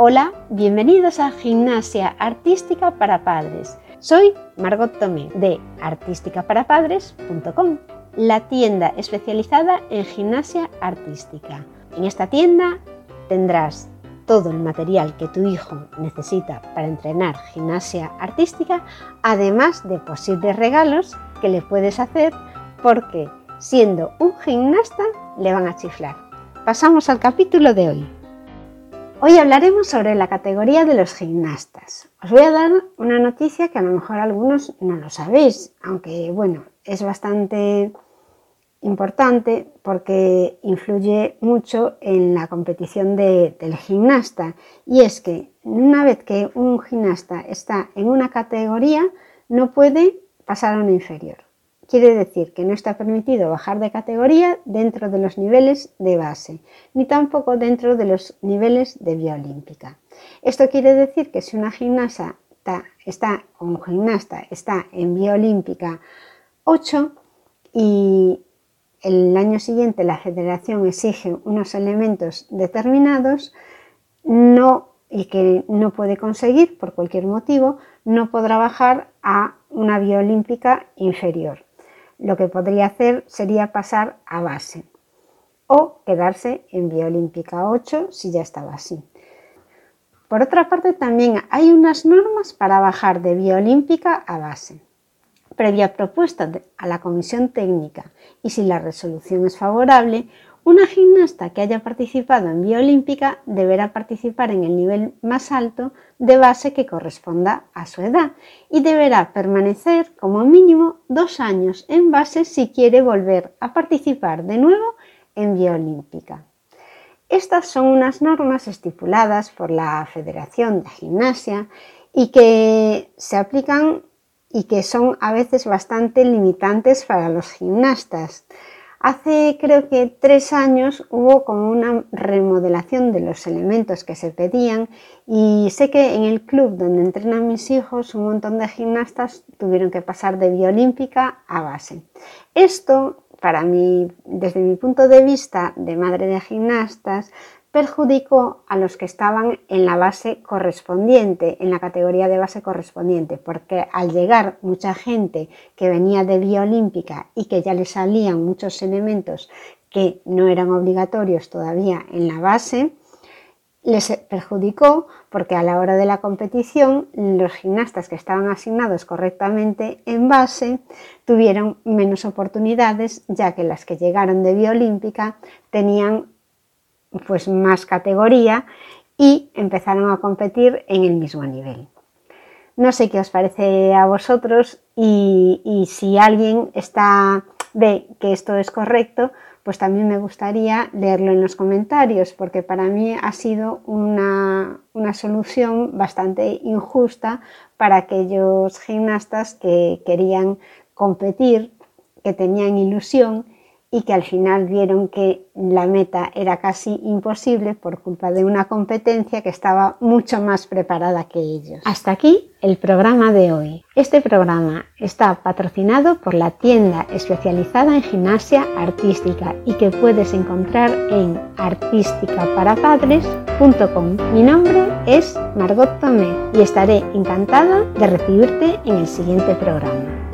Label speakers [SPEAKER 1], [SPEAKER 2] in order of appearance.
[SPEAKER 1] Hola, bienvenidos a Gimnasia Artística para Padres. Soy Margot Tomé de artísticaparapadres.com, la tienda especializada en gimnasia artística. En esta tienda tendrás todo el material que tu hijo necesita para entrenar gimnasia artística, además de posibles regalos que le puedes hacer porque siendo un gimnasta le van a chiflar. Pasamos al capítulo de hoy. Hoy hablaremos sobre la categoría de los gimnastas. Os voy a dar una noticia que a lo mejor algunos no lo sabéis, aunque bueno, es bastante importante porque influye mucho en la competición del gimnasta. Y es que una vez que un gimnasta está en una categoría, no puede pasar a una inferior. Quiere decir que no está permitido bajar de categoría dentro de los niveles de base, ni tampoco dentro de los niveles de vía olímpica. Esto quiere decir que si una gimnasta está, un gimnasta está en vía olímpica 8 y el año siguiente la federación exige unos elementos determinados, no y que no puede conseguir por cualquier motivo, no podrá bajar a una vía olímpica inferior lo que podría hacer sería pasar a base o quedarse en vía olímpica 8 si ya estaba así. Por otra parte, también hay unas normas para bajar de vía olímpica a base. Previa propuesta a la comisión técnica y si la resolución es favorable, una gimnasta que haya participado en vía olímpica deberá participar en el nivel más alto de base que corresponda a su edad y deberá permanecer como mínimo dos años en base si quiere volver a participar de nuevo en vía olímpica. Estas son unas normas estipuladas por la Federación de Gimnasia y que se aplican y que son a veces bastante limitantes para los gimnastas Hace creo que tres años hubo como una remodelación de los elementos que se pedían y sé que en el club donde entrenan mis hijos un montón de gimnastas tuvieron que pasar de olímpica a base. Esto, para mí, desde mi punto de vista de madre de gimnastas, perjudicó a los que estaban en la base correspondiente, en la categoría de base correspondiente, porque al llegar mucha gente que venía de vía olímpica y que ya le salían muchos elementos que no eran obligatorios todavía en la base, les perjudicó porque a la hora de la competición los gimnastas que estaban asignados correctamente en base tuvieron menos oportunidades ya que las que llegaron de vía olímpica tenían pues más categoría y empezaron a competir en el mismo nivel. No sé qué os parece a vosotros y, si alguien está, ve que esto es correcto, pues también me gustaría leerlo en los comentarios, porque para mí ha sido una, una solución bastante injusta para aquellos gimnastas que querían competir, que tenían ilusión y que al final vieron que la meta era casi imposible por culpa de una competencia que estaba mucho más preparada que ellos. Hasta aquí el programa de hoy. Este programa está patrocinado por la tienda especializada en gimnasia artística y que puedes encontrar en artísticaparapadres.com. Mi nombre es Margot Tomé y estaré encantada de recibirte en el siguiente programa.